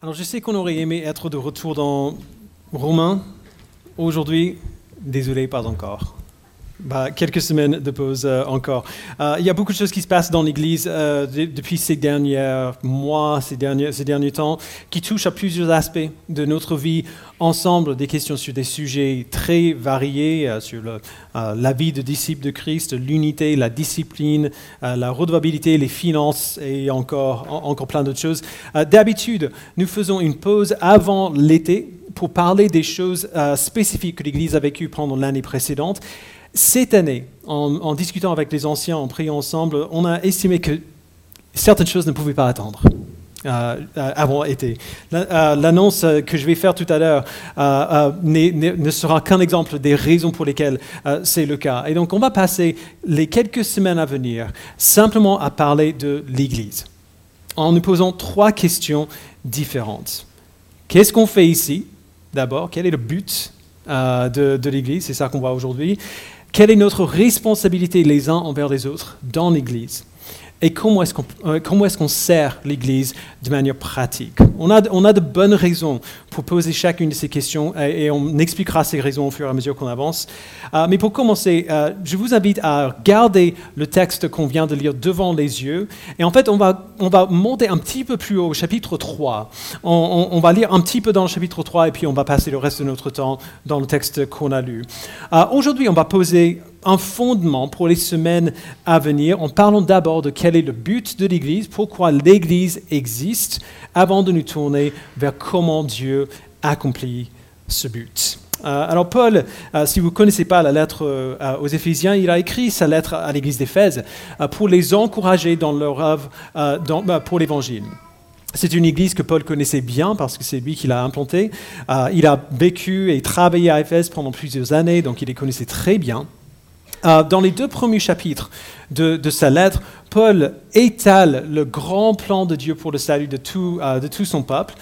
Alors je sais qu'on aurait aimé être de retour dans Romain. Aujourd'hui, désolé, pas encore. Bah, quelques semaines de pause euh, encore. Euh, il y a beaucoup de choses qui se passent dans l'Église euh, de- depuis ces derniers mois, ces derniers, ces derniers temps, qui touchent à plusieurs aspects de notre vie ensemble, des questions sur des sujets très variés, sur la vie de disciples de Christ, l'unité, la discipline, la redevabilité, les finances et encore, en- encore plein d'autres choses. D'habitude, nous faisons une pause avant l'été pour parler des choses spécifiques que l'Église a vécues pendant l'année précédente. Cette année, en, discutant avec les anciens, en priant ensemble, on a estimé que certaines choses ne pouvaient pas attendre. euh, euh, avant été. Euh, L'annonce euh, que je vais faire tout à l'heure ne sera qu'un exemple des raisons pour lesquelles c'est le cas. Et donc on va passer les quelques semaines à venir simplement à parler de l'Église, en nous posant trois questions différentes. Qu'est-ce qu'on fait ici? D'abord, quel est le but de l'Église? C'est ça qu'on voit aujourd'hui. Quelle est notre responsabilité les uns envers les autres dans l'Église? Et comment est-ce qu'on euh, est-ce sert l'Église de manière pratique? On a, on a de bonnes raisons pour poser chacune de ces questions et, on expliquera ces raisons au fur et à mesure qu'on avance. Euh, mais pour commencer, euh, je vous invite à garder le texte qu'on vient de lire devant les yeux. Et en fait, on va, on va monter un petit peu plus haut au chapitre 3. On, va lire un petit peu dans le chapitre 3 et puis on va passer le reste de notre temps dans le texte qu'on a lu. Aujourd'hui, on va poser un fondement pour les semaines à venir en parlant d'abord de quel est le but de l'Église, pourquoi l'Église existe, avant de nous tourner vers comment Dieu accomplit ce but. Euh, alors Paul, euh, si vous ne connaissez pas la lettre euh, aux Éphésiens, il a écrit sa lettre à l'Église d'Éphèse pour les encourager dans leur œuvre pour l'Évangile. C'est une église que Paul connaissait bien parce que c'est lui qui l'a implantée. Il a vécu et travaillé à Éphèse pendant plusieurs années, donc il les connaissait très bien. Euh, dans les deux premiers chapitres de, sa lettre, Paul étale le grand plan de Dieu pour le salut de tout, euh, son peuple.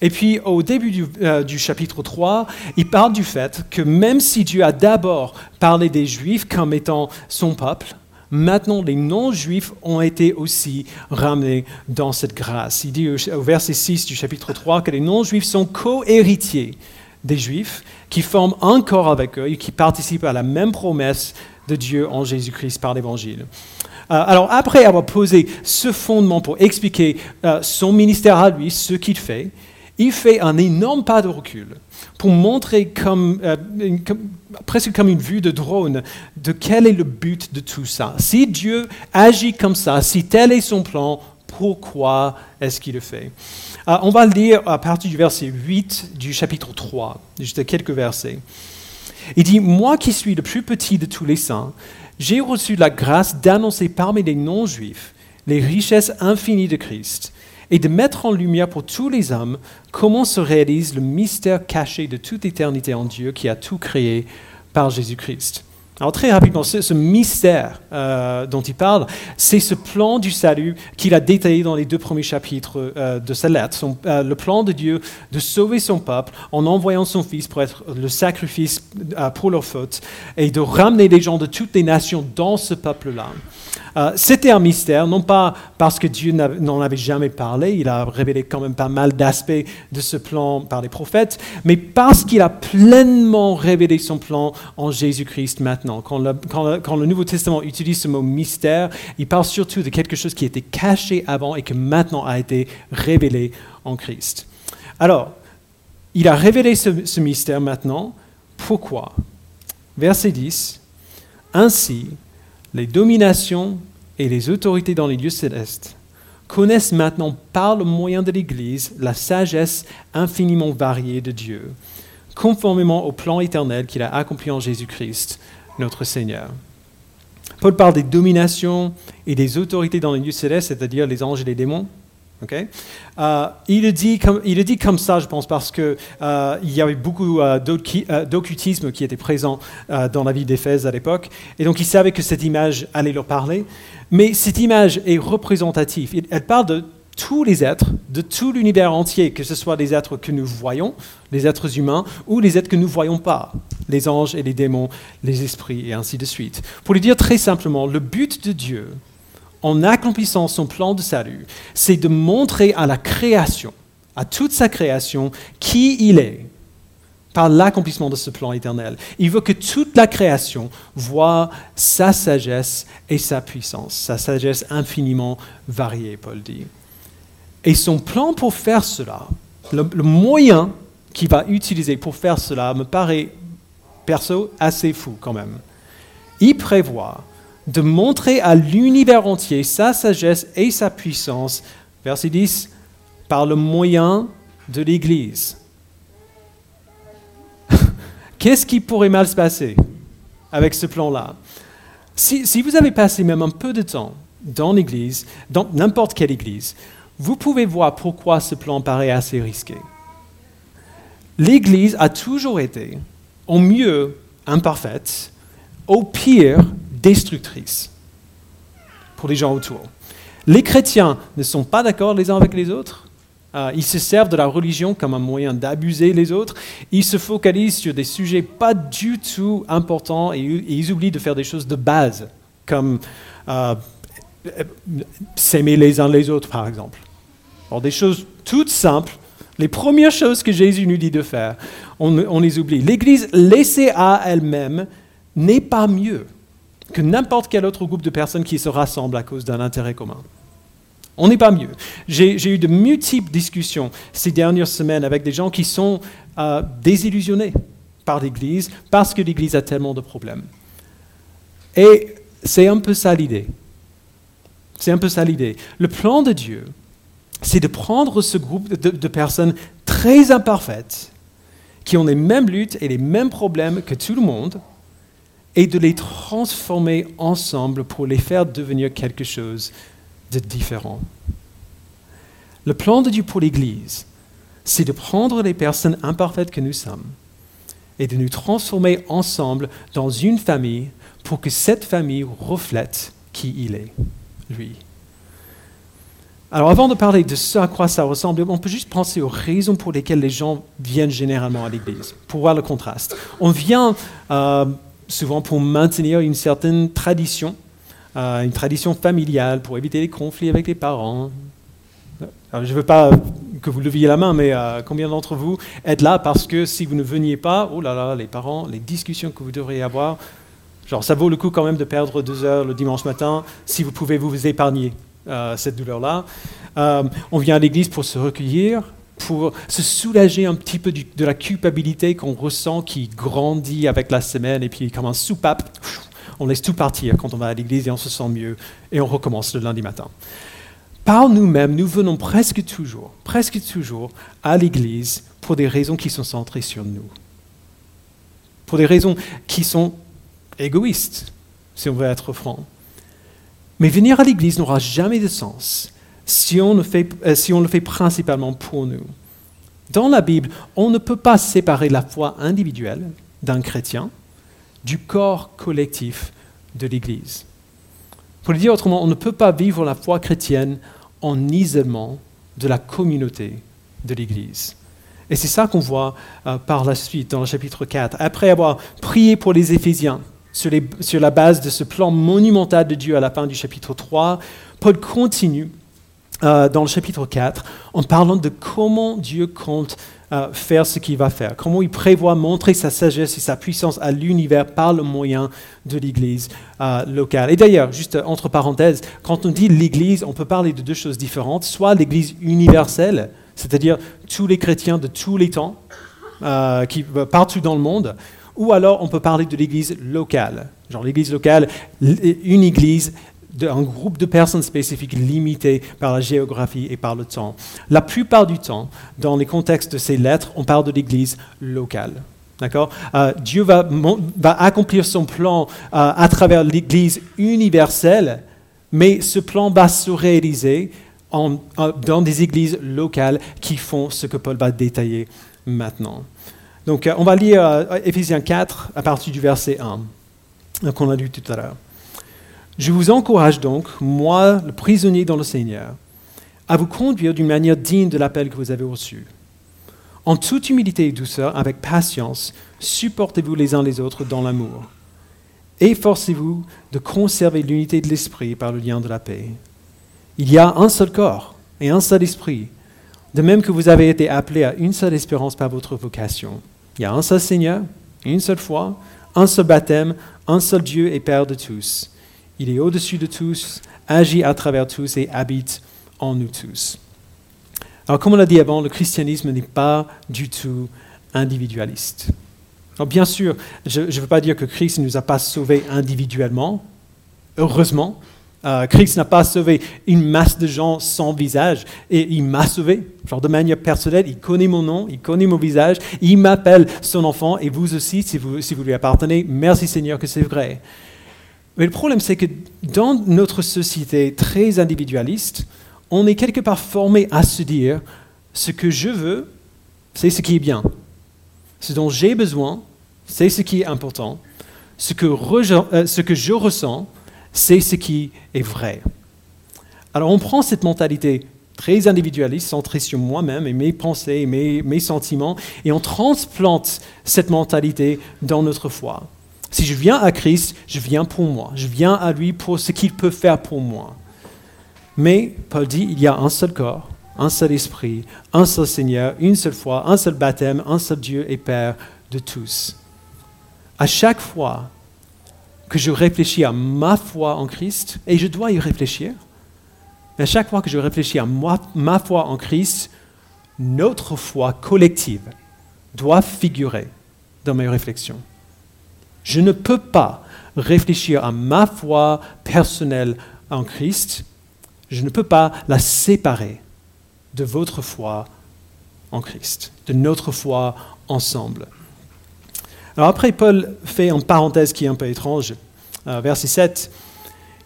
Et puis au début du, euh, chapitre 3, il parle du fait que même si Dieu a d'abord parlé des Juifs comme étant son peuple, maintenant les non-juifs ont été aussi ramenés dans cette grâce. Il dit au, au verset 6 du chapitre 3 que les non-juifs sont co-héritiers des Juifs, qui forment un corps avec eux et qui participent à la même promesse de Dieu en Jésus-Christ par l'Évangile. Euh, alors après avoir posé ce fondement pour expliquer euh, son ministère à lui, ce qu'il fait, il fait un énorme pas de recul pour montrer euh, comme- presque comme une vue de drone de quel est le but de tout ça. Si Dieu agit comme ça, si tel est son plan, pourquoi est-ce qu'il le fait? On va le lire à partir du verset 8 du chapitre 3, juste quelques versets. Il dit, Moi qui suis le plus petit de tous les saints, j'ai reçu la grâce d'annoncer parmi les non-juifs les richesses infinies de Christ et de mettre en lumière pour tous les hommes comment se réalise le mystère caché de toute éternité en Dieu qui a tout créé par Jésus-Christ. Alors très rapidement, ce, ce mystère euh, dont il parle, c'est ce plan du salut qu'il a détaillé dans les deux premiers chapitres euh, de sa lettre. Euh, le plan de Dieu de sauver son peuple en envoyant son Fils pour être le sacrifice pour leurs fautes et de ramener les gens de toutes les nations dans ce peuple-là. Euh, C'était un mystère, non pas parce que Dieu n'en avait jamais parlé, il a révélé quand même pas mal d'aspects de ce plan par les prophètes, mais parce qu'il a pleinement révélé son plan en Jésus-Christ maintenant. Quand le, Nouveau Testament utilise ce mot mystère, il parle surtout de quelque chose qui était caché avant et qui maintenant a été révélé en Christ. Alors, il a révélé ce, ce mystère maintenant. Pourquoi? Verset 10. Ainsi, les dominations et les autorités dans les lieux célestes connaissent maintenant par le moyen de l'Église la sagesse infiniment variée de Dieu, conformément au plan éternel qu'il a accompli en Jésus-Christ, notre Seigneur. Paul parle des dominations et des autorités dans les lieux célestes, c'est-à-dire les anges et les démons. Euh, il, le dit comme, ça, je pense, parce qu'il y avait beaucoup euh, d'occu- euh, d'occultisme qui était présent euh, dans la vie d'Éphèse à l'époque, et donc il savait que cette image allait leur parler. Mais cette image est représentative. Elle parle de tous les êtres, de tout l'univers entier, que ce soit les êtres que nous voyons, les êtres humains, ou les êtres que nous ne voyons pas, les anges et les démons, les esprits, et ainsi de suite. Pour le dire très simplement, le but de Dieu, en accomplissant son plan de salut, c'est de montrer à la création, à toute sa création qui il est par l'accomplissement de ce plan éternel. Il veut que toute la création voit sa sagesse et sa puissance, sa sagesse infiniment variée, Paul dit. Et son plan pour faire cela, le, moyen qu'il va utiliser pour faire cela me paraît, perso, assez fou quand même. Il prévoit de montrer à l'univers entier sa sagesse et sa puissance, verset 10, par le moyen de l'Église. Qu'est-ce qui pourrait mal se passer avec ce plan-là? Si, vous avez passé même un peu de temps dans l'Église, dans n'importe quelle Église, vous pouvez voir pourquoi ce plan paraît assez risqué. L'Église a toujours été, au mieux, imparfaite, au pire, destructrice pour les gens autour. Les chrétiens ne sont pas d'accord les uns avec les autres. Euh, ils se servent de la religion comme un moyen d'abuser les autres. Ils se focalisent sur des sujets pas du tout importants et, ils oublient de faire des choses de base, comme euh, s'aimer les uns les autres, par exemple. Alors, des choses toutes simples, les premières choses que Jésus nous dit de faire, on, on les oublie. L'Église laissée à elle-même n'est pas mieux que n'importe quel autre groupe de personnes qui se rassemblent à cause d'un intérêt commun. On n'est pas mieux. J'ai eu de multiples discussions ces dernières semaines avec des gens qui sont euh, désillusionnés par l'Église parce que l'Église a tellement de problèmes. Et c'est un peu ça l'idée. C'est un peu ça l'idée. Le plan de Dieu, c'est de prendre ce groupe de, de, personnes très imparfaites, qui ont les mêmes luttes et les mêmes problèmes que tout le monde, et de les transformer ensemble pour les faire devenir quelque chose de différent. Le plan de Dieu pour l'Église, c'est de prendre les personnes imparfaites que nous sommes et de nous transformer ensemble dans une famille pour que cette famille reflète qui il est, lui. Alors avant de parler de ce à quoi ça ressemble, on peut juste penser aux raisons pour lesquelles les gens viennent généralement à l'Église, pour voir le contraste. On vient euh, souvent pour maintenir une certaine tradition euh, une tradition familiale pour éviter les conflits avec les parents. je ne veux pas que vous leviez la main, mais euh, combien d'entre vous êtes là parce que si vous ne veniez pas, oh là là, les parents, les discussions que vous devriez avoir, genre ça vaut le coup quand même de perdre deux heures le dimanche matin si vous pouvez vous épargner euh, cette douleur-là. on vient à l'église pour se recueillir, pour se soulager un petit peu de la culpabilité qu'on ressent qui grandit avec la semaine et puis comme un soupape, on laisse tout partir quand on va à l'église et on se sent mieux et on recommence le lundi matin. Par nous-mêmes, nous venons presque toujours, presque toujours à l'église pour des raisons qui sont centrées sur nous. Pour des raisons qui sont égoïstes, si on veut être franc. Mais venir à l'église n'aura jamais de sens si on, euh, si on le fait principalement pour nous. Dans la Bible, on ne peut pas séparer la foi individuelle d'un chrétien du corps collectif de l'Église. Pour le dire autrement, on ne peut pas vivre la foi chrétienne en isolement de la communauté de l'Église. Et c'est ça qu'on voit euh, par la suite dans le chapitre 4. Après avoir prié pour les Éphésiens sur, sur, la base de ce plan monumental de Dieu à la fin du chapitre 3, Paul continue euh, dans le chapitre 4 en parlant de comment Dieu compte faire ce qu'il va faire, comment il prévoit montrer sa sagesse et sa puissance à l'univers par le moyen de l'Église euh, locale. Et d'ailleurs, juste entre parenthèses, quand on dit l'Église, on peut parler de deux choses différentes, soit l'Église universelle, c'est-à-dire tous les chrétiens de tous les temps, euh, qui, partout dans le monde, ou alors on peut parler de l'Église locale, genre l'Église locale, une Église d'un groupe de personnes spécifiques limitées par la géographie et par le temps. La plupart du temps, dans les contextes de ces lettres, on parle de l'Église locale. D'accord? Euh, Dieu va, accomplir son plan euh, à travers l'Église universelle, mais ce plan va se réaliser dans des églises locales qui font ce que Paul va détailler maintenant. Donc, euh, on va lire Éphésiens 4 à partir du verset 1, qu'on a lu tout à l'heure. Je vous encourage donc, moi, le prisonnier dans le Seigneur, à vous conduire d'une manière digne de l'appel que vous avez reçu. En toute humilité et douceur, avec patience, supportez-vous les uns les autres dans l'amour. Efforcez-vous de conserver l'unité de l'esprit par le lien de la paix. Il y a un seul corps et un seul esprit, De même que vous avez été appelés à une seule espérance par votre vocation. Il y a un seul Seigneur, une seule foi, un seul baptême, un seul Dieu et Père de tous. Il est au-dessus de tous, agit à travers tous et habite en nous tous. Alors, comme on l'a dit avant, le christianisme n'est pas du tout individualiste. Alors, bien sûr, je ne veux pas dire que Christ ne nous a pas sauvés individuellement, heureusement. Euh, Christ n'a pas sauvé une masse de gens sans visage et il m'a sauvé, genre de manière personnelle. Il connaît mon nom, il connaît mon visage, il m'appelle son enfant et vous aussi, si vous, si vous lui appartenez, merci Seigneur que c'est vrai. Mais le problème, c'est que dans notre société très individualiste, on est quelque part formé à se dire ce que je veux, c'est ce qui est bien. Ce dont j'ai besoin, c'est ce qui est important. Ce que, euh, je ressens, c'est ce qui est vrai. Alors on prend cette mentalité très individualiste, centrée sur moi-même et mes pensées et mes, mes, sentiments, et on transplante cette mentalité dans notre foi. Si je viens à Christ, je viens pour moi, je viens à lui pour ce qu'il peut faire pour moi. Mais Paul dit, il y a un seul corps, un seul esprit, un seul Seigneur, une seule foi, un seul baptême, un seul Dieu et Père de tous. À chaque fois que je réfléchis à ma foi en Christ, et je dois y réfléchir, mais à chaque fois que je réfléchis à ma foi en Christ, notre foi collective doit figurer dans mes réflexions. Je ne peux pas réfléchir à ma foi personnelle en Christ, je ne peux pas la séparer de votre foi en Christ, de notre foi ensemble. Alors après, Paul fait une parenthèse qui est un peu étrange. Euh, verset 7,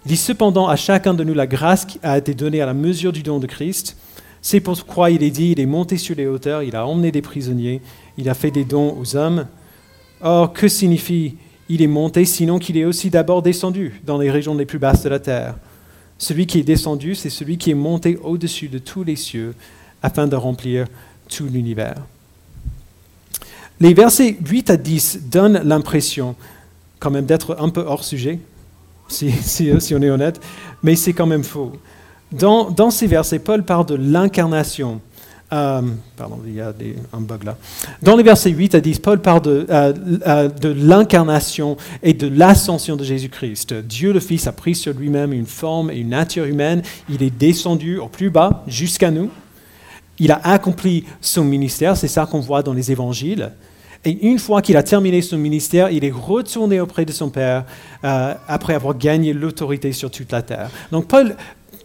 il dit Cependant, à chacun de nous, la grâce qui a été donnée à la mesure du don de Christ. C'est pourquoi il est dit Il est monté sur les hauteurs, il a emmené des prisonniers, il a fait des dons aux hommes. Or, que signifie il est monté, sinon qu'il est aussi d'abord descendu dans les régions les plus basses de la terre Celui qui est descendu, c'est celui qui est monté au-dessus de tous les cieux afin de remplir tout l'univers. Les versets 8 à 10 donnent l'impression quand même d'être un peu hors sujet, si, on est honnête, mais c'est quand même faux. Dans, ces versets, Paul parle de l'incarnation. Euh, pardon, il y a un bug là. Dans les versets 8 à 10, Paul parle de, euh, euh, de l'incarnation et de l'ascension de Jésus-Christ. Dieu le Fils a pris sur lui-même une forme et une nature humaine. Il est descendu au plus bas jusqu'à nous. Il a accompli son ministère, c'est ça qu'on voit dans les évangiles. Et une fois qu'il a terminé son ministère, il est retourné auprès de son Père après avoir gagné l'autorité sur toute la terre. Donc Paul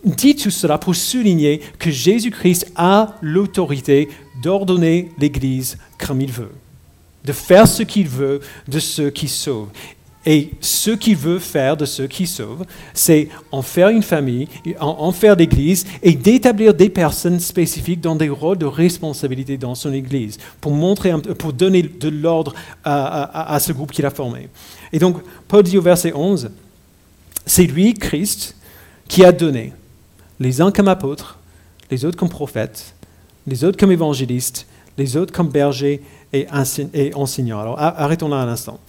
dit tout cela pour souligner que Jésus-Christ a l'autorité d'ordonner l'Église comme il veut, de faire ce qu'il veut de ceux qui sauvent. Et ce qu'il veut faire de ceux qui sauvent, c'est en faire une famille, en, faire l'Église et d'établir des personnes spécifiques dans des rôles de responsabilité dans son Église pour, montrer, pour donner de l'ordre à, à, ce groupe qu'il a formé. Et donc, Paul dit au verset 11, c'est lui, Christ, qui a donné les uns comme apôtres, les autres comme prophètes, les autres comme évangélistes, les autres comme bergers et enseignants. Alors, arrêtons là un instant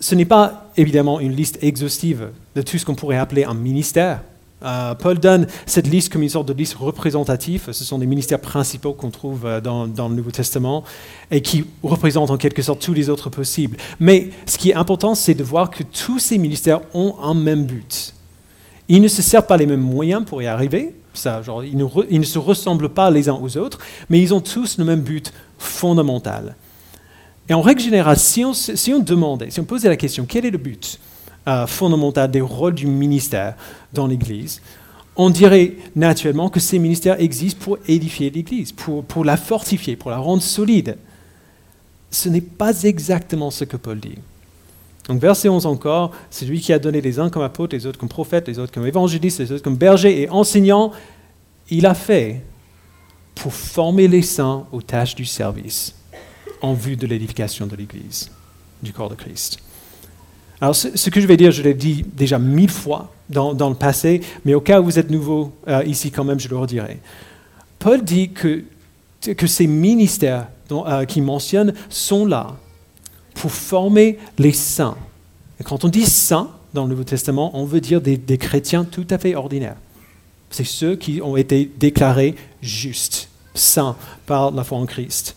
ce n'est pas évidemment une liste exhaustive de tout ce qu'on pourrait appeler un ministère. Euh, Paul donne cette liste comme une sorte de liste représentative. Ce sont des ministères principaux qu'on trouve euh, dans, le Nouveau Testament et qui représentent en quelque sorte tous les autres possibles. Mais ce qui est important, c'est de voir que tous ces ministères ont un même but. Ils ne se servent pas les mêmes moyens pour y arriver. Ça, genre, ils, ne se ressemblent pas les uns aux autres, mais ils ont tous le même but fondamental. Et en règle générale, si on, demandait, si on posait la question, quel est le but euh, fondamental des rôles du ministère dans l'Église, on dirait naturellement que ces ministères existent pour édifier l'Église, pour la fortifier, pour la rendre solide. Ce n'est pas exactement ce que Paul dit. Donc verset 11 encore, c'est lui qui a donné les uns comme apôtres, les autres comme prophètes, les autres comme évangélistes, les autres comme bergers et enseignants. Il a fait pour former les saints aux tâches du service en vue de l'édification de l'Église, du corps de Christ. Alors, ce, que je vais dire, je l'ai dit déjà mille fois dans, le passé, mais au cas où vous êtes nouveau euh, ici, quand même, je le redirai. Paul dit que, que ces ministères euh, qu'il mentionne sont là pour former les saints. Et quand on dit saints dans le Nouveau Testament, on veut dire des, des chrétiens tout à fait ordinaires. C'est ceux qui ont été déclarés justes saints par la foi en Christ.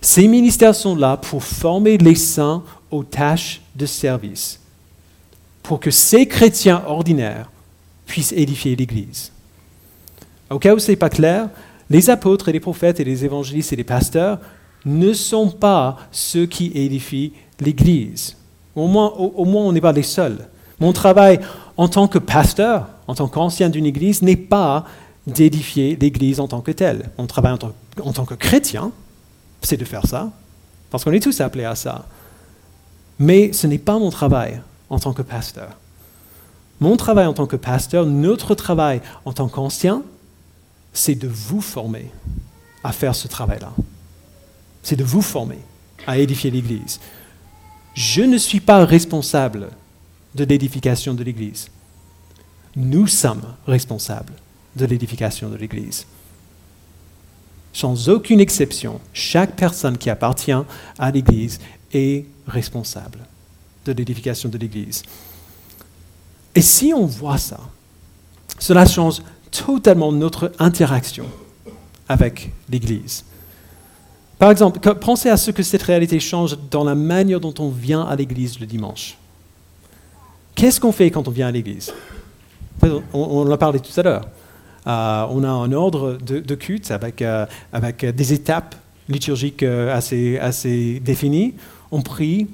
Ces ministères sont là pour former les saints aux tâches de service, pour que ces chrétiens ordinaires puissent édifier l'Église. Au cas où ce n'est pas clair, les apôtres et les prophètes et les évangélistes et les pasteurs ne sont pas ceux qui édifient l'Église. Au moins, au, moins on n'est pas les seuls. Mon travail en tant que pasteur, en tant qu'ancien d'une Église, n'est pas d'édifier l'Église en tant que telle. Mon travail en tant, en tant que chrétien, c'est de faire ça, parce qu'on est tous appelés à ça. Mais ce n'est pas mon travail en tant que pasteur. Mon travail en tant que pasteur, notre travail en tant qu'ancien, c'est de vous former à faire ce travail-là. C'est de vous former à édifier l'Église. Je ne suis pas responsable de l'édification de l'Église. Nous sommes responsables de l'édification de l'Église. Sans aucune exception, chaque personne qui appartient à l'Église est responsable de l'édification de l'Église. Et si on voit ça, cela change totalement notre interaction avec l'Église. Par exemple, pensez à ce que cette réalité change dans la manière dont on vient à l'Église le dimanche. Qu'est-ce qu'on fait quand on vient à l'Église? On, on, en a parlé tout à l'heure. Euh, on a un ordre de, culte avec, euh, avec, des étapes liturgiques euh, assez, assez définies. On prie,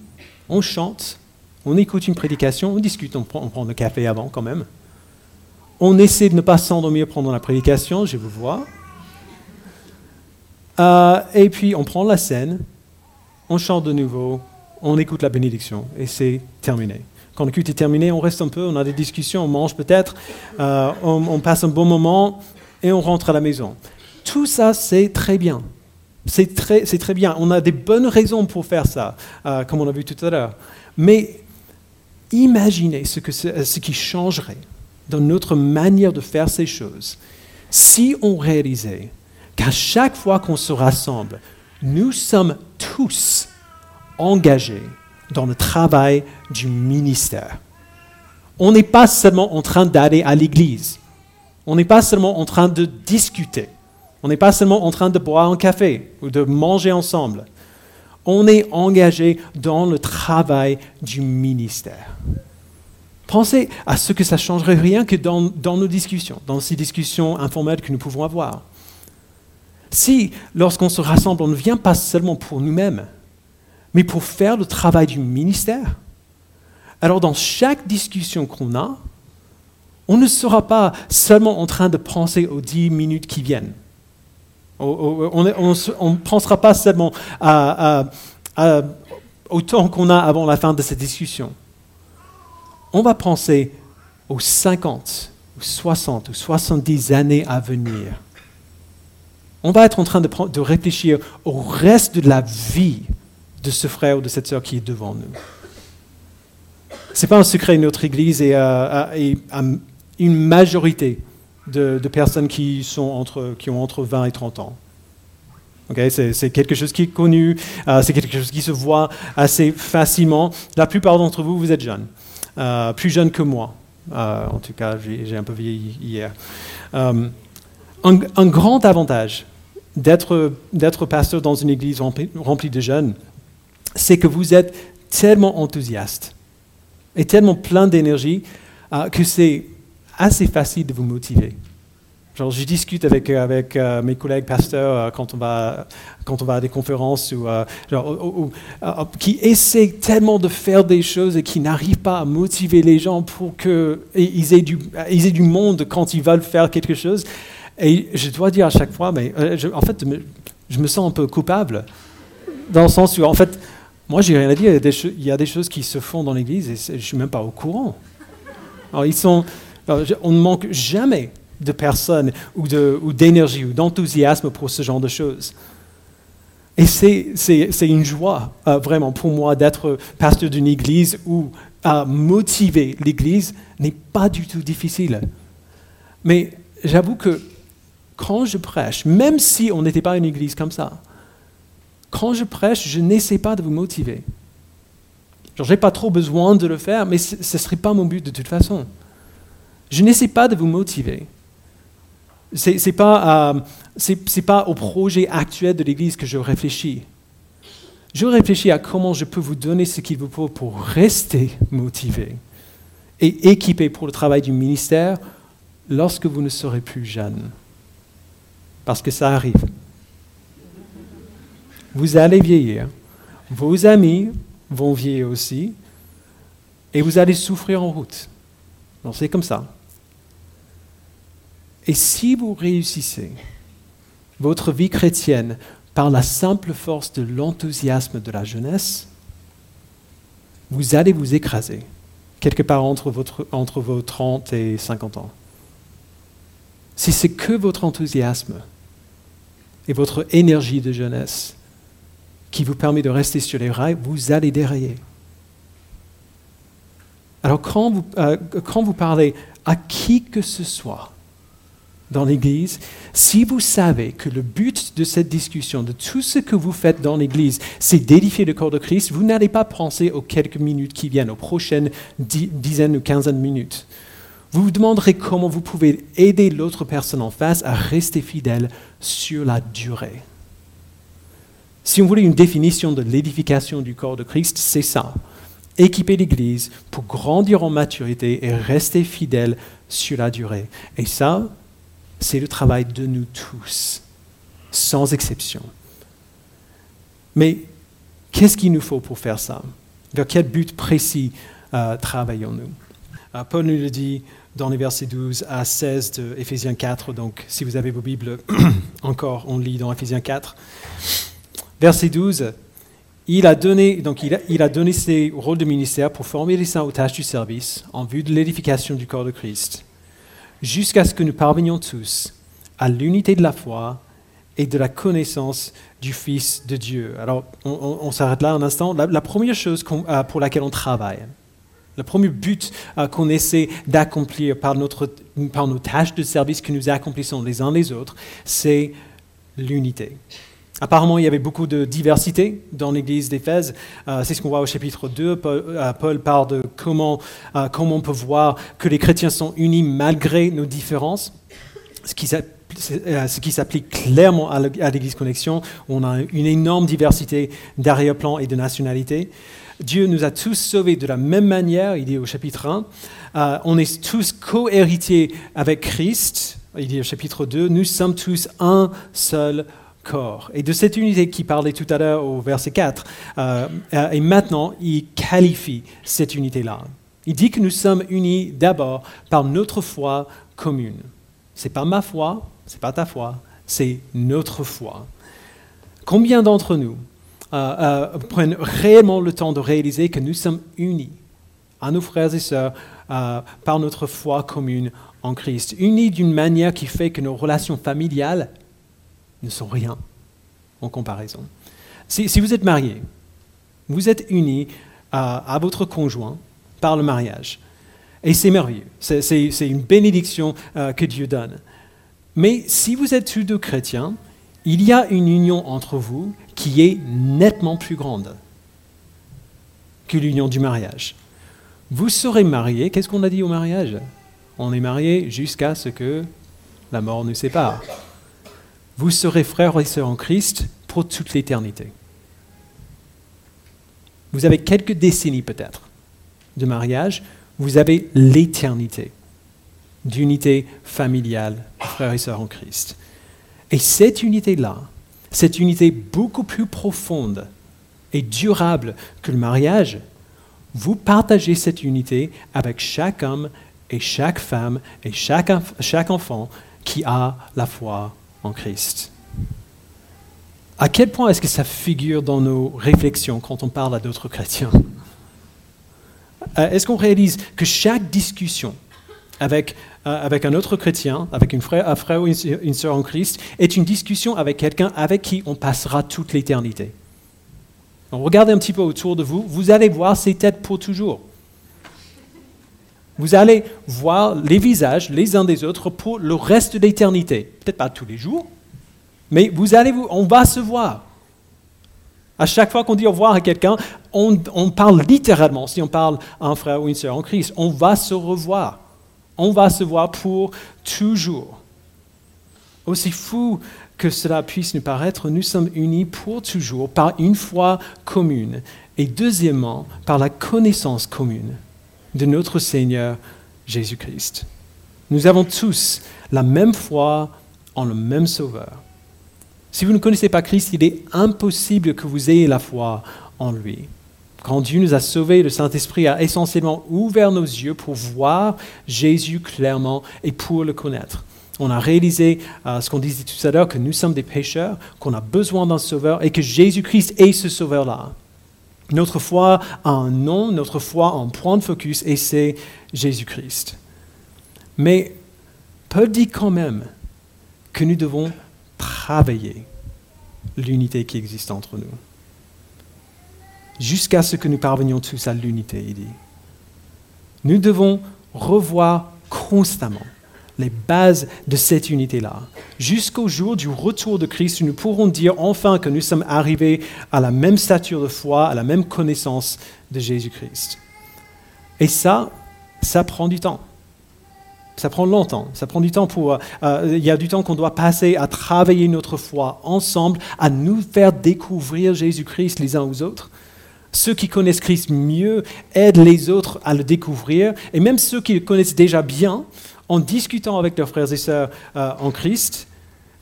on chante, on écoute une prédication, on discute, on prend, on prend le café avant quand même. On essaie de ne pas s'endormir pendant la prédication, je vous vois. Euh, et puis on prend la scène, on chante de nouveau, on écoute la bénédiction et c'est terminé. Quand le culte est terminé, on reste un peu, on a des discussions, on mange peut-être, euh, on, passe un bon moment et on rentre à la maison. Tout ça, c'est très bien. C'est très, très, bien. On a des bonnes raisons pour faire ça, euh, comme on a vu tout à l'heure. Mais imaginez ce, que, ce qui changerait dans notre manière de faire ces choses, si on réalisait qu'à chaque fois qu'on se rassemble, nous sommes tous engagés dans le travail du ministère. On n'est pas seulement en train d'aller à l'église. On n'est pas seulement en train de discuter. On n'est pas seulement en train de boire un café ou de manger ensemble. On est engagé dans le travail du ministère. Pensez à ce que ça changerait rien que dans, nos discussions, dans ces discussions informelles que nous pouvons avoir. Si, lorsqu'on se rassemble, on ne vient pas seulement pour nous-mêmes, mais pour faire le travail du ministère, alors dans chaque discussion qu'on a, on ne sera pas seulement en train de penser aux dix minutes qui viennent. On ne pensera pas seulement au temps qu'on a avant la fin de cette discussion on va penser aux 50, ou 60 ou 70 années à venir. On va être en train de, réfléchir au reste de la vie de ce frère ou de cette sœur qui est devant nous. Ce n'est pas un secret, notre Église et, euh, une majorité de, personnes qui, sont entre, qui ont entre 20 et 30 ans. c'est quelque chose qui est connu, euh, c'est quelque chose qui se voit assez facilement. La plupart d'entre vous, vous êtes jeunes. Euh, plus jeune que moi. En tout cas, j'ai un peu vieilli hier. Un, grand avantage d'être pasteur dans une église remplie, de jeunes, c'est que vous êtes tellement enthousiaste et tellement plein d'énergie que c'est assez facile de vous motiver je discute avec, euh, euh, mes collègues pasteurs euh, quand, on va, à des conférences ou, qui essaient tellement de faire des choses et qui n'arrivent pas à motiver les gens pour qu'ils aient du monde quand ils veulent faire quelque chose. Et je dois dire à chaque fois, mais en fait, je me sens un peu coupable, dans le sens où, en fait, moi, j'ai rien à dire. Il y, a des choses qui se font dans l'Église et je suis même pas au courant. Alors, ils sont, on ne manque jamais de personnes ou d'énergie ou d'enthousiasme pour ce genre de choses. Et c'est une joie, euh, vraiment, pour moi, d'être pasteur d'une église où à motiver l'église n'est pas du tout difficile. Mais j'avoue que quand je prêche, même si on n'était pas une église comme ça, quand je prêche, je n'essaie pas de vous motiver. Je n'ai pas trop besoin de le faire, mais ce ne serait pas mon but de toute façon. Je n'essaie pas de vous motiver. Ce n'est pas, euh, pas au projet actuel de l'Église que je réfléchis. Je réfléchis à comment je peux vous donner ce qu'il vous faut pour rester motivé et équipé pour le travail du ministère lorsque vous ne serez plus jeune. Parce que ça arrive. Vous allez vieillir. Vos amis vont vieillir aussi. Et vous allez souffrir en route. C'est comme ça. Et si vous réussissez votre vie chrétienne par la simple force de l'enthousiasme de la jeunesse, vous allez vous écraser quelque part entre, votre, entre vos 30 et 50 ans. Si c'est que votre enthousiasme et votre énergie de jeunesse qui vous permet de rester sur les rails, vous allez dérailler. Alors quand vous, euh, quand vous parlez à qui que ce soit dans l'Église, si vous savez que le but de cette discussion, de tout ce que vous faites dans l'Église, c'est d'édifier le corps de Christ, vous n'allez pas penser aux quelques minutes qui viennent, aux prochaines dizaines ou quinzaines de minutes. Vous vous demanderez comment vous pouvez aider l'autre personne en face à rester fidèle sur la durée. Si on voulait une définition de l'édification du corps de Christ, c'est ça. Équiper l'Église pour grandir en maturité et rester fidèle sur la durée. Et ça, c'est le travail de nous tous, sans exception. Mais qu'est-ce qu'il nous faut pour faire ça? Vers quel but précis euh, travaillons-nous? Euh, Paul nous le dit dans les versets 12 à 16 de Éphésiens 4. Donc, si vous avez vos Bibles, encore, on lit dans Éphésiens 4. Verset 12, il a donné, donc il a, donné ses rôles de ministère pour former les saints aux tâches du service en vue de l'édification du corps de Christ jusqu'à ce que nous parvenions tous à l'unité de la foi et de la connaissance du Fils de Dieu. Alors, on, s'arrête là un instant. La, première chose euh, pour laquelle on travaille, le premier but euh, qu'on essaie d'accomplir par, par nos tâches de service que nous accomplissons les uns les autres, c'est l'unité. Apparemment, il y avait beaucoup de diversité dans l'église d'Éphèse. Euh, c'est ce qu'on voit au chapitre 2. Euh, Paul, parle de comment, comment, on peut voir que les chrétiens sont unis malgré nos différences, ce qui, s'applique clairement à l'église Connexion. On a une énorme diversité d'arrière-plan et de nationalités. Dieu nous a tous sauvés de la même manière, il dit au chapitre 1. on est tous co-héritiers avec Christ, il dit au chapitre 2. Nous sommes tous un seul corps. Et de cette unité qui parlait tout à l'heure au verset 4, euh, euh, et maintenant, il qualifie cette unité-là. Il dit que nous sommes unis d'abord par notre foi commune. Ce n'est pas ma foi, ce n'est pas ta foi, c'est notre foi. Combien d'entre nous euh, prennent réellement le temps de réaliser que nous sommes unis à nos frères et sœurs par notre foi commune en Christ, unis d'une manière qui fait que nos relations familiales ne sont rien en comparaison. Si, vous êtes marié, vous êtes unis à, votre conjoint par le mariage. Et c'est merveilleux. C'est une bénédiction euh, que Dieu donne. Mais si vous êtes tous deux chrétiens, il y a une union entre vous qui est nettement plus grande que l'union du mariage. Vous serez mariés, qu'est-ce qu'on a dit au mariage? On est mariés jusqu'à ce que la mort nous sépare vous serez frères et sœurs en Christ pour toute l'éternité. Vous avez quelques décennies peut-être de mariage, vous avez l'éternité d'unité familiale, frères et sœurs en Christ. Et cette unité-là, cette unité beaucoup plus profonde et durable que le mariage, vous partagez cette unité avec chaque homme et chaque femme et chaque, chaque enfant qui a la foi en Christ. À quel point est-ce que ça figure dans nos réflexions quand on parle à d'autres chrétiens? Euh, Est-ce qu'on réalise que chaque discussion avec, avec un autre chrétien, avec une frère, un frère ou une sœur en Christ, est une discussion avec quelqu'un avec qui on passera toute l'éternité Regardez un petit peu autour de vous, vous allez voir ces têtes pour toujours. Vous allez voir les visages les uns des autres pour le reste de l'éternité. Peut-être pas tous les jours, mais vous allez on va se voir. À chaque fois qu'on dit au revoir à quelqu'un, on, parle littéralement, si on parle à un frère ou une sœur en Christ, on va se revoir. On va se voir pour toujours. Aussi fou que cela puisse nous paraître, nous sommes unis pour toujours par une foi commune et deuxièmement par la connaissance commune de notre Seigneur Jésus-Christ. Nous avons tous la même foi en le même Sauveur. Si vous ne connaissez pas Christ, il est impossible que vous ayez la foi en lui. Quand Dieu nous a sauvés, le Saint-Esprit a essentiellement ouvert nos yeux pour voir Jésus clairement et pour le connaître. On a réalisé euh, ce qu'on disait tout à l'heure, que nous sommes des pécheurs, qu'on a besoin d'un sauveur et que Jésus-Christ est ce sauveur-là. Notre foi a un nom, notre foi a un point de focus et c'est Jésus-Christ. Mais Paul dit quand même que nous devons travailler l'unité qui existe entre nous. Jusqu'à ce que nous parvenions tous à l'unité, il dit. Nous devons revoir constamment les bases de cette unité-là. Jusqu'au jour du retour de Christ, nous pourrons dire enfin que nous sommes arrivés à la même stature de foi, à la même connaissance de Jésus-Christ. Et ça, ça prend du temps. Ça prend longtemps. Ça prend du temps pour. Euh, il y a du temps qu'on doit passer à travailler notre foi ensemble, à nous faire découvrir Jésus-Christ les uns aux autres. Ceux qui connaissent Christ mieux aident les autres à le découvrir. Et même ceux qui le connaissent déjà bien, en discutant avec leurs frères et sœurs euh, en Christ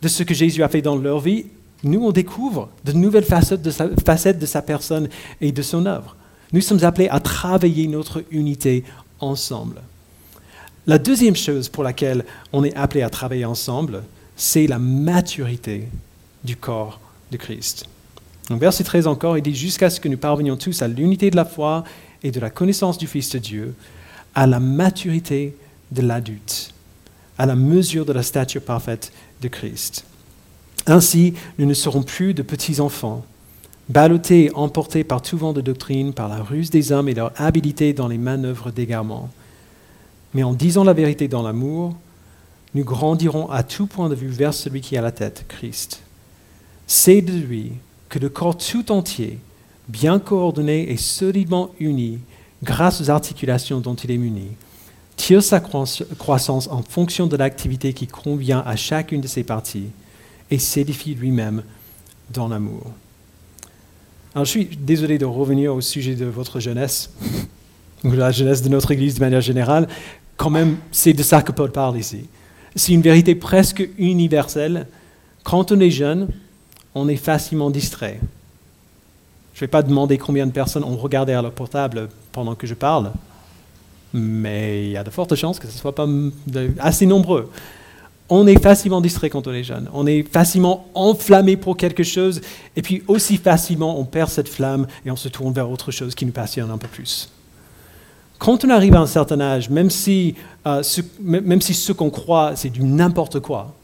de ce que Jésus a fait dans leur vie, nous, on découvre de nouvelles facettes de, sa, facettes de sa personne et de son œuvre. Nous sommes appelés à travailler notre unité ensemble. La deuxième chose pour laquelle on est appelé à travailler ensemble, c'est la maturité du corps de Christ. Donc, verset 13 encore, il dit Jusqu'à ce que nous parvenions tous à l'unité de la foi et de la connaissance du Fils de Dieu, à la maturité de l'adulte, à la mesure de la stature parfaite de Christ. Ainsi, nous ne serons plus de petits enfants, ballottés et emportés par tout vent de doctrine, par la ruse des hommes et leur habileté dans les manœuvres d'égarement mais en disant la vérité dans l'amour, nous grandirons à tout point de vue vers celui qui a la tête, Christ. C'est de lui que le corps tout entier, bien coordonné et solidement uni, grâce aux articulations dont il est muni, tire sa croissance en fonction de l'activité qui convient à chacune de ses parties et s'édifie lui-même dans l'amour. Alors je suis désolé de revenir au sujet de votre jeunesse, ou de la jeunesse de notre Église de manière générale, quand même, c'est de ça que Paul parle ici. C'est une vérité presque universelle. Quand on est jeune, on est facilement distrait. Je ne vais pas demander combien de personnes ont regardé à leur portable pendant que je parle, mais il y a de fortes chances que ce ne soit pas assez nombreux. On est facilement distrait quand on est jeune. On est facilement enflammé pour quelque chose, et puis aussi facilement on perd cette flamme et on se tourne vers autre chose qui nous passionne un peu plus quand on arrive à un certain âge, même si, euh, même si ce qu'on croit, c'est du n'importe quoi,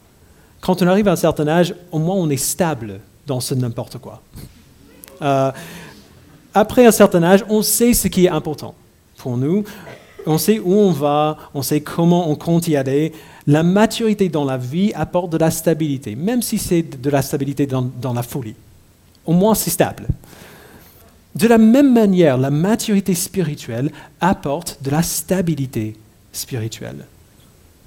quand on arrive à un certain âge, au moins on est stable dans ce n'importe quoi. Euh, après un certain âge, on sait ce qui est important pour nous, on sait où on va, on sait comment on compte y aller. La maturité dans la vie apporte de la stabilité, même si c'est de la stabilité dans, dans la folie. Au moins c'est stable. De la même manière, la maturité spirituelle apporte de la stabilité spirituelle.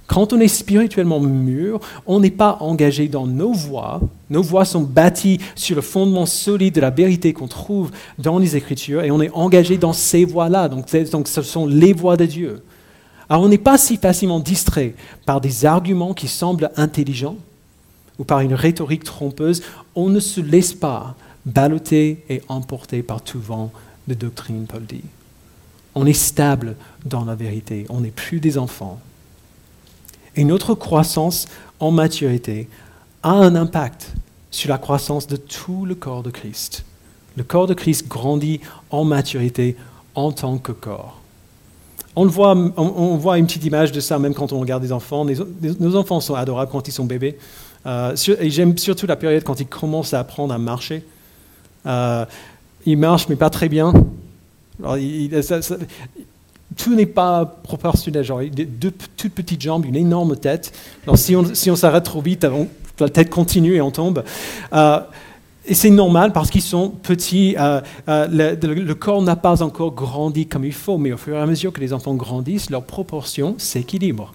Quand on est spirituellement mûr, on n'est pas engagé dans nos voies. Nos voies sont bâties sur le fondement solide de la vérité qu'on trouve dans les Écritures et on est engagé dans ces voies-là. Donc, donc ce sont les voies de Dieu. Alors on n'est pas si facilement distrait par des arguments qui semblent intelligents ou par une rhétorique trompeuse. On ne se laisse pas ballotté et emporté par tout vent de doctrine, Paul dit. On est stable dans la vérité, on n'est plus des enfants. Et notre croissance en maturité a un impact sur la croissance de tout le corps de Christ. Le corps de Christ grandit en maturité en tant que corps. On, voit, une petite image de ça même quand on regarde des enfants. nos enfants sont adorables quand ils sont bébés. Euh, et j'aime surtout la période quand ils commencent à apprendre à marcher. Euh, il marche, mais pas très bien. Tout n'est pas proportionnel. Genre, deux toutes petites jambes, une énorme tête. Si on si s'arrête trop vite, la tête continue et on tombe. Euh, et c'est normal parce qu'ils sont petits. Euh, le, corps n'a pas encore grandi comme il faut, mais au fur et à mesure que les enfants grandissent, leur proportion s'équilibre.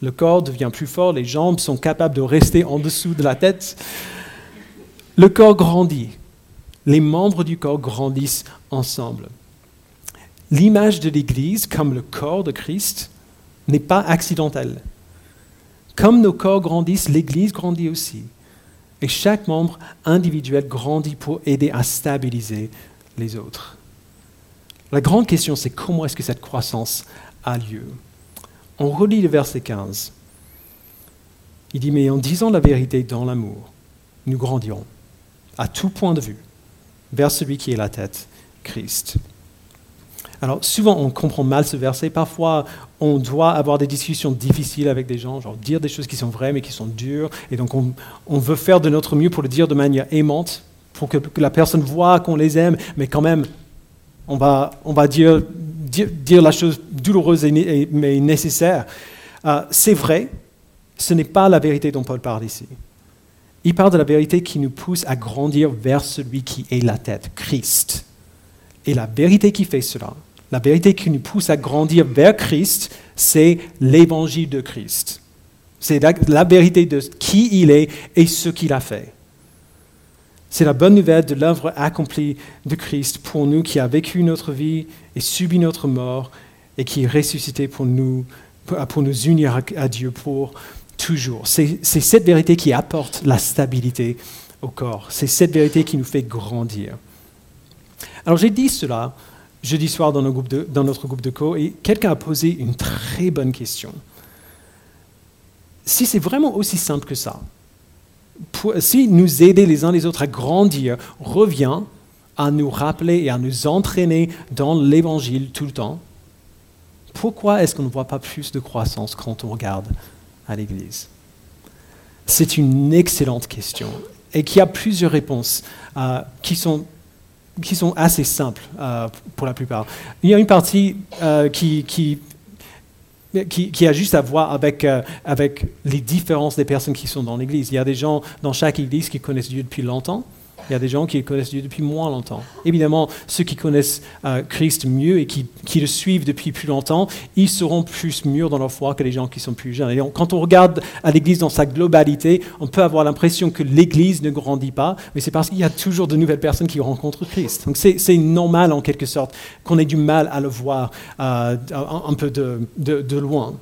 Le corps devient plus fort, les jambes sont capables de rester en dessous de la tête. Le corps grandit. Les membres du corps grandissent ensemble. L'image de l'Église comme le corps de Christ n'est pas accidentelle. Comme nos corps grandissent, l'Église grandit aussi. Et chaque membre individuel grandit pour aider à stabiliser les autres. La grande question, c'est comment est-ce que cette croissance a lieu? On relit le verset 15. Il dit, mais en disant la vérité dans l'amour, nous grandirons, à tout point de vue, vers celui qui est la tête, Christ. Alors souvent on comprend mal ce verset, parfois on doit avoir des discussions difficiles avec des gens, genre dire des choses qui sont vraies mais qui sont dures, et donc on, veut faire de notre mieux pour le dire de manière aimante, pour que, la personne voit qu'on les aime, mais quand même on va, dire, la chose douloureuse mais nécessaire. Euh, c'est vrai, ce n'est pas la vérité dont Paul parle ici. Il parle de la vérité qui nous pousse à grandir vers celui qui est la tête, Christ. Et la vérité qui fait cela, la vérité qui nous pousse à grandir vers Christ, c'est l'évangile de Christ. C'est la, vérité de qui il est et ce qu'il a fait. C'est la bonne nouvelle de l'œuvre accomplie de Christ pour nous qui a vécu notre vie et subi notre mort et qui est ressuscité pour nous, pour nous unir à Dieu pour toujours. C'est cette vérité qui apporte la stabilité au corps. C'est cette vérité qui nous fait grandir. Alors j'ai dit cela jeudi soir dans, notre groupe de co, et quelqu'un a posé une très bonne question. Si c'est vraiment aussi simple que ça, si nous aider les uns les autres à grandir revient à nous rappeler et à nous entraîner dans l'évangile tout le temps, pourquoi est-ce qu'on ne voit pas plus de croissance quand on regarde à l'Église? C'est une excellente question et qui a plusieurs réponses euh, qui sont qui sont assez simples euh, pour la plupart. Il y a une partie euh, qui, qui, qui, a juste à voir avec, euh, avec les différences des personnes qui sont dans l'Église. Il y a des gens dans chaque Église qui connaissent Dieu depuis longtemps, il y a des gens qui connaissent Dieu depuis moins longtemps. Évidemment, ceux qui connaissent euh, Christ mieux et qui, le suivent depuis plus longtemps, ils seront plus mûrs dans leur foi que les gens qui sont plus jeunes. Et quand on regarde l'Église dans sa globalité, on peut avoir l'impression que l'Église ne grandit pas, mais c'est parce qu'il y a toujours de nouvelles personnes qui rencontrent Christ. Donc c'est normal en quelque sorte qu'on ait du mal à le voir euh, un, peu de loin.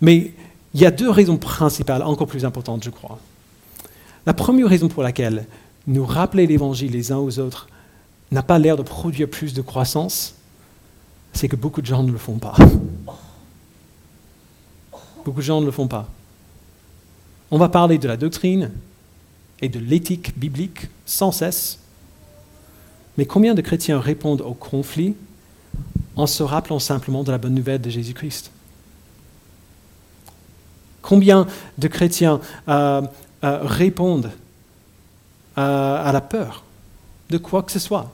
Mais il y a deux raisons principales, encore plus importantes, je crois. La première raison pour laquelle nous rappeler l'Évangile les uns aux autres n'a pas l'air de produire plus de croissance, c'est que beaucoup de gens ne le font pas. Beaucoup de gens ne le font pas. On va parler de la doctrine et de l'éthique biblique sans cesse, mais combien de chrétiens répondent au conflit en se rappelant simplement de la bonne nouvelle de Jésus-Christ? Combien de chrétiens euh, euh, répondent à, la peur de quoi que ce soit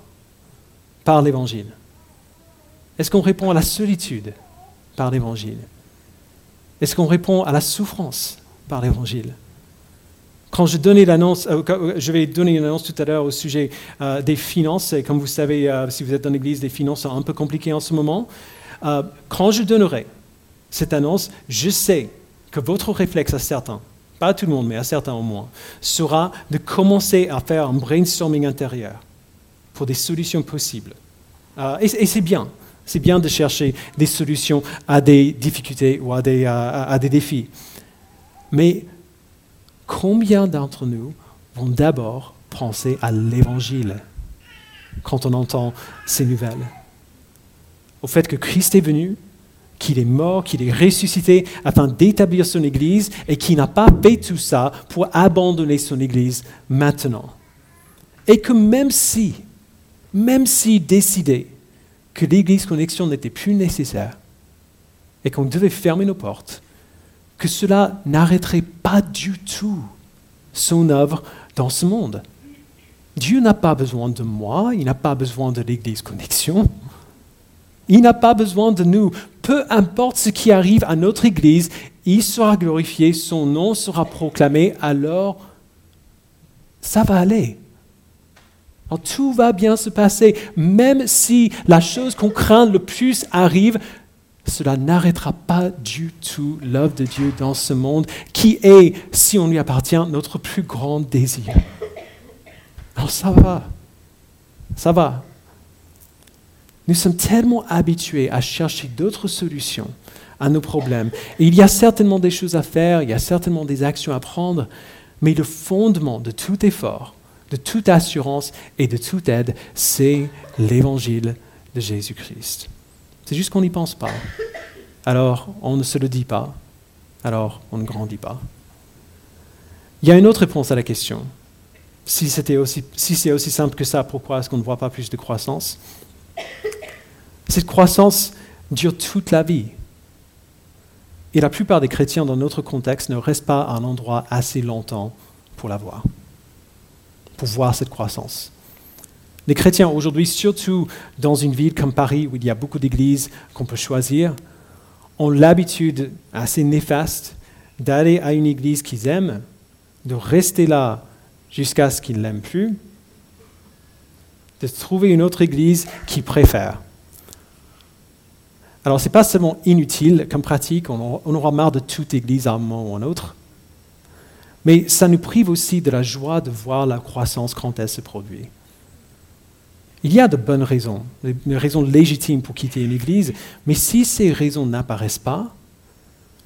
par l'Évangile Est-ce qu'on répond à la solitude par l'Évangile? Est-ce qu'on répond à la souffrance par l'Évangile? Quand je donnais l'annonce, euh, euh, je vais donner une annonce tout à l'heure au sujet euh, des finances. Et comme vous savez, si vous êtes dans l'Église, les finances sont un peu compliquées en ce moment. quand je donnerai cette annonce, je sais que votre réflexe à certains pas tout le monde, mais à certains au moins, sera de commencer à faire un brainstorming intérieur pour des solutions possibles. Euh, et, c'est bien, c'est bien de chercher des solutions à des difficultés ou des, à des défis. Mais combien d'entre nous vont d'abord penser à l'Évangile quand on entend ces nouvelles? Au fait que Christ est venu, qu'il est mort, qu'il est ressuscité afin d'établir son Église et qu'il n'a pas fait tout ça pour abandonner son Église maintenant. Et que même si, même s'il décidait que l'Église Connexion n'était plus nécessaire et qu'on devait fermer nos portes, que cela n'arrêterait pas du tout son œuvre dans ce monde. Dieu n'a pas besoin de moi, il n'a pas besoin de l'Église Connexion. Il n'a pas besoin de nous. Peu importe ce qui arrive à notre Église, il sera glorifié, son nom sera proclamé, alors ça va aller. tout va bien se passer, même si la chose qu'on craint le plus arrive, cela n'arrêtera pas du tout l'œuvre de Dieu dans ce monde, qui est, si on lui appartient, notre plus grand désir. Alors ça va, ça va. Nous sommes tellement habitués à chercher d'autres solutions à nos problèmes. Et il y a certainement des choses à faire, il y a certainement des actions à prendre, mais le fondement de tout effort, de toute assurance et de toute aide, c'est l'évangile de Jésus-Christ. C'est juste qu'on n'y pense pas. Alors, on ne se le dit pas. Alors, on ne grandit pas. Il y a une autre réponse à la question. Si, c'était aussi, si c'est aussi simple que ça, pourquoi est-ce qu'on ne voit pas plus de croissance? Cette croissance dure toute la vie. Et la plupart des chrétiens dans notre contexte ne restent pas à un endroit assez longtemps pour la voir, pour voir cette croissance. Les chrétiens aujourd'hui, surtout dans une ville comme Paris où il y a beaucoup d'églises qu'on peut choisir, ont l'habitude assez néfaste d'aller à une église qu'ils aiment, de rester là jusqu'à ce qu'ils l'aiment plus, de trouver une autre église qu'ils préfèrent. Alors, ce n'est pas seulement inutile comme pratique, on aura marre de toute église à un moment ou à un autre, mais ça nous prive aussi de la joie de voir la croissance quand elle se produit. Il y a de bonnes raisons, des raisons légitimes pour quitter une église, mais si ces raisons n'apparaissent pas,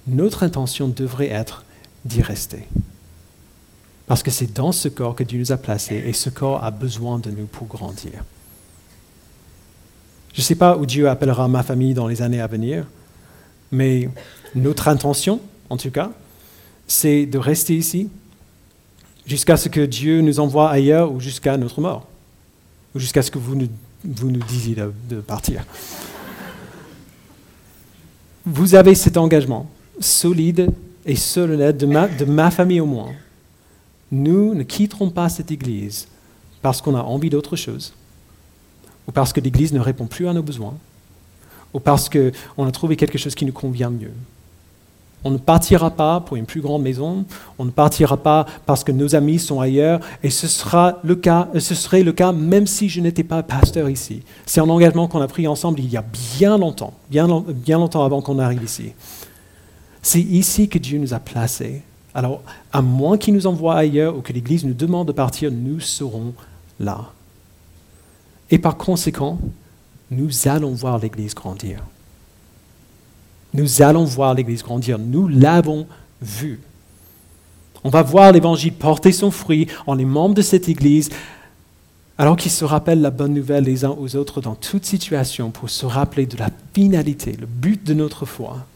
notre intention devrait être d'y rester. Parce que c'est dans ce corps que Dieu nous a placés et ce corps a besoin de nous pour grandir. Je ne sais pas où Dieu appellera ma famille dans les années à venir, mais notre intention, en tout cas, c'est de rester ici jusqu'à ce que Dieu nous envoie ailleurs ou jusqu'à notre mort ou jusqu'à ce que vous nous, vous nous disiez de, partir. Vous avez cet engagement solide et solennel de ma, de ma famille au moins. Nous ne quitterons pas cette Église parce qu'on a envie d'autre chose, ou parce que l'Église ne répond plus à nos besoins, ou parce qu'on a trouvé quelque chose qui nous convient mieux. On ne partira pas pour une plus grande maison, on ne partira pas parce que nos amis sont ailleurs, et ce, sera le cas, ce serait le cas même si je n'étais pas pasteur ici. C'est un engagement qu'on a pris ensemble il y a bien longtemps, bien longtemps avant qu'on arrive ici. C'est ici que Dieu nous a placés. Alors, à moins qu'il nous envoie ailleurs ou que l'Église nous demande de partir, nous serons là. Et par conséquent, nous allons voir l'Église grandir. Nous allons voir l'Église grandir. Nous l'avons vu. On va voir l'Évangile porter son fruit en les membres de cette Église, alors qu'ils se rappellent la bonne nouvelle les uns aux autres dans toute situation pour se rappeler de la finalité, le but de notre foi.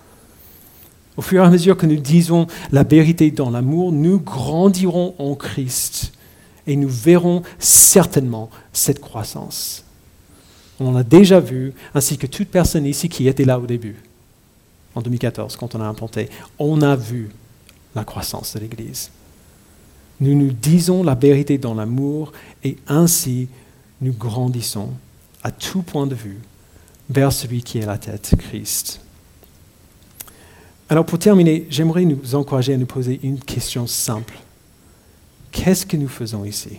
Au fur et à mesure que nous disons la vérité dans l'amour, nous grandirons en Christ et nous verrons certainement cette croissance. On l'a déjà vu, ainsi que toute personne ici qui était là au début en 2014, quand on a implanté, on a vu la croissance de l'Église. Nous nous disons la vérité dans l'amour et ainsi nous grandissons à tout point de vue vers celui qui est la tête, Christ. Alors pour terminer, j'aimerais nous encourager à nous poser une question simple. Qu'est-ce que nous faisons ici?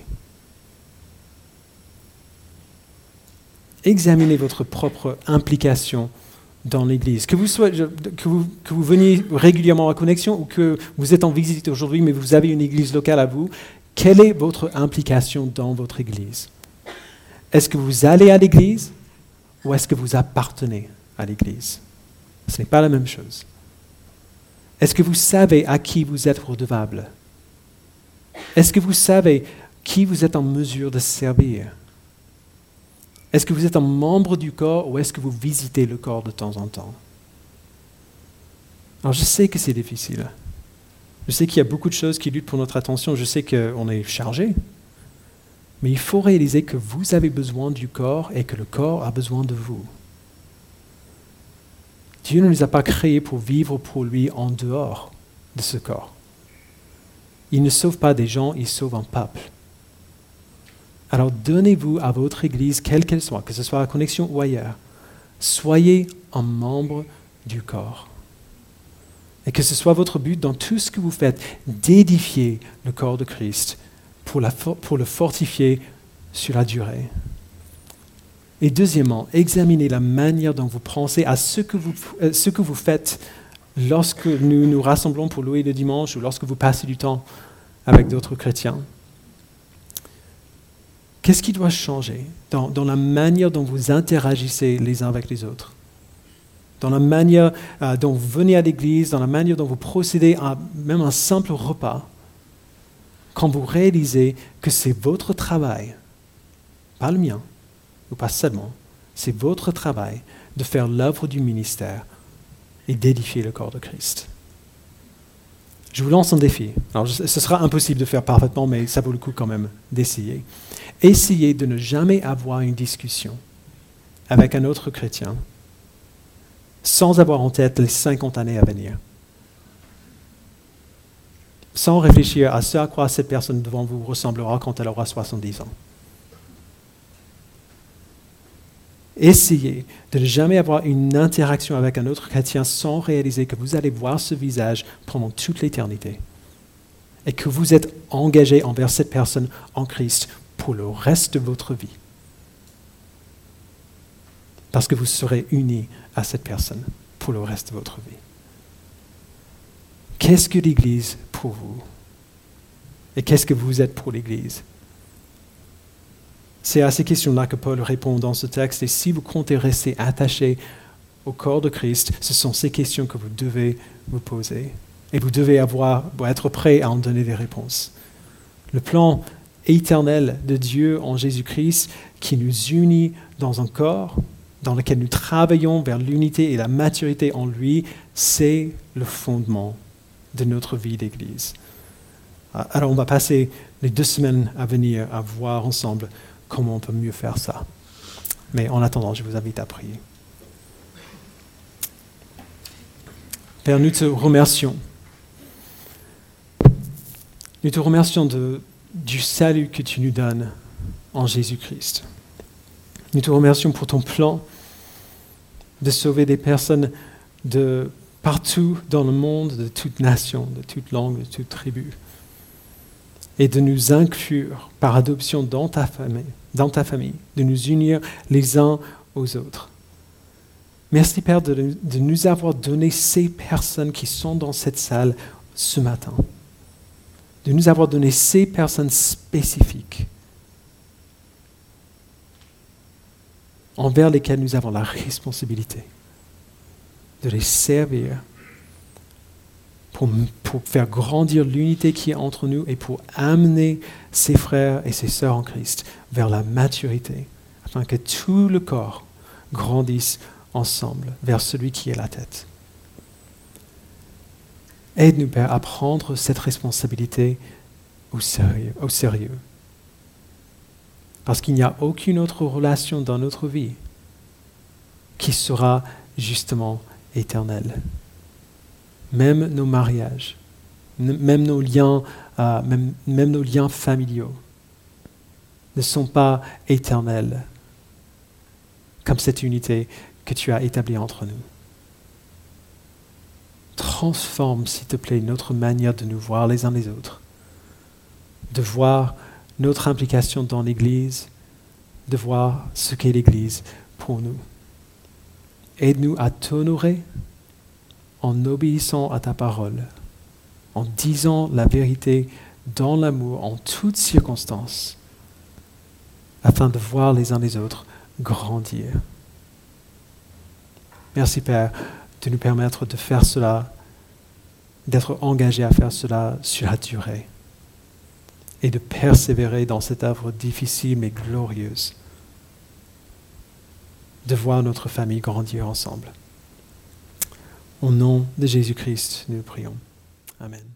Examinez votre propre implication dans l'Église. Que vous, que, vous, que vous veniez régulièrement à Connexion ou que vous êtes en visite aujourd'hui, mais vous avez une Église locale à vous, quelle est votre implication dans votre Église? Est-ce que vous allez à l'Église ou est-ce que vous appartenez à l'Église? Ce n'est pas la même chose. Est-ce que vous savez à qui vous êtes redevable? Est-ce que vous savez qui vous êtes en mesure de servir? Est-ce que vous êtes un membre du corps ou est-ce que vous visitez le corps de temps en temps? Alors je sais que c'est difficile. Je sais qu'il y a beaucoup de choses qui luttent pour notre attention. Je sais qu'on est chargé. Mais il faut réaliser que vous avez besoin du corps et que le corps a besoin de vous. Dieu ne nous a pas créés pour vivre pour lui en dehors de ce corps. Il ne sauve pas des gens, il sauve un peuple. Alors donnez-vous à votre Église, quelle qu'elle soit, que ce soit à Connexion ou ailleurs. Soyez un membre du corps. Et que ce soit votre but dans tout ce que vous faites, d'édifier le corps de Christ pour, le fortifier sur la durée. Et deuxièmement, examinez la manière dont vous pensez à euh, ce que vous faites lorsque nous nous rassemblons pour louer le dimanche ou lorsque vous passez du temps avec d'autres chrétiens. Qu'est-ce qui doit changer dans, la manière dont vous interagissez les uns avec les autres? Dans la manière euh, dont vous venez à l'église, dans la manière dont vous procédez à même un simple repas? Quand vous réalisez que c'est votre travail, pas le mien, ou pas seulement, c'est votre travail de faire l'œuvre du ministère et d'édifier le corps de Christ. Je vous lance un défi. Alors, ce sera impossible de faire parfaitement, mais ça vaut le coup quand même d'essayer. Essayez de ne jamais avoir une discussion avec un autre chrétien sans avoir en tête les 50 années à venir. Sans réfléchir à ce à quoi cette personne devant vous ressemblera quand elle aura 70 ans. Essayez de ne jamais avoir une interaction avec un autre chrétien sans réaliser que vous allez voir ce visage pendant toute l'éternité et que vous êtes engagé envers cette personne en Christ pour le reste de votre vie. Parce que vous serez unis à cette personne pour le reste de votre vie. Qu'est-ce que l'Église pour vous? Et qu'est-ce que vous êtes pour l'Église? C'est à ces questions-là que Paul répond dans ce texte. Et si vous comptez rester attaché au corps de Christ, ce sont ces questions que vous devez vous poser. Et vous devez être prêt à en donner des réponses. Le plan éternel de Dieu en Jésus-Christ qui nous unit dans un corps dans lequel nous travaillons vers l'unité et la maturité en lui, c'est le fondement de notre vie d'Église. Alors on va passer les deux semaines à venir à voir ensemble comment on peut mieux faire ça. Mais en attendant, je vous invite à prier. Père, nous te remercions. Nous te remercions du salut que tu nous donnes en Jésus-Christ. Nous te remercions pour ton plan de sauver des personnes de partout dans le monde, de toute nation, de toute langue, de toute tribu et de nous inclure par adoption dans ta famille, de nous unir les uns aux autres. Merci Père de nous avoir donné ces personnes qui sont dans cette salle ce matin, de nous avoir donné ces personnes spécifiques envers lesquelles nous avons la responsabilité de les servir pour, faire grandir l'unité qui est entre nous et pour amener ses frères et ses sœurs en Christ vers la maturité, afin que tout le corps grandisse ensemble vers celui qui est la tête. Aide-nous, Père, à prendre cette responsabilité au sérieux. Au sérieux. Parce qu'il n'y a aucune autre relation dans notre vie qui sera justement éternelle même nos mariages, même nos liens, euh, même, nos liens familiaux ne sont pas éternels comme cette unité que tu as établie entre nous. Transforme, s'il te plaît, notre manière de nous voir les uns les autres, de voir notre implication dans l'Église, de voir ce qu'est l'Église pour nous. Aide-nous à t'honorer en obéissant à ta parole, en disant la vérité dans l'amour en toutes circonstances, afin de voir les uns les autres grandir. Merci Père de nous permettre de faire cela, d'être engagés à faire cela sur la durée et de persévérer dans cette œuvre difficile mais glorieuse, de voir notre famille grandir ensemble. Au nom de Jésus-Christ, nous prions. Amen.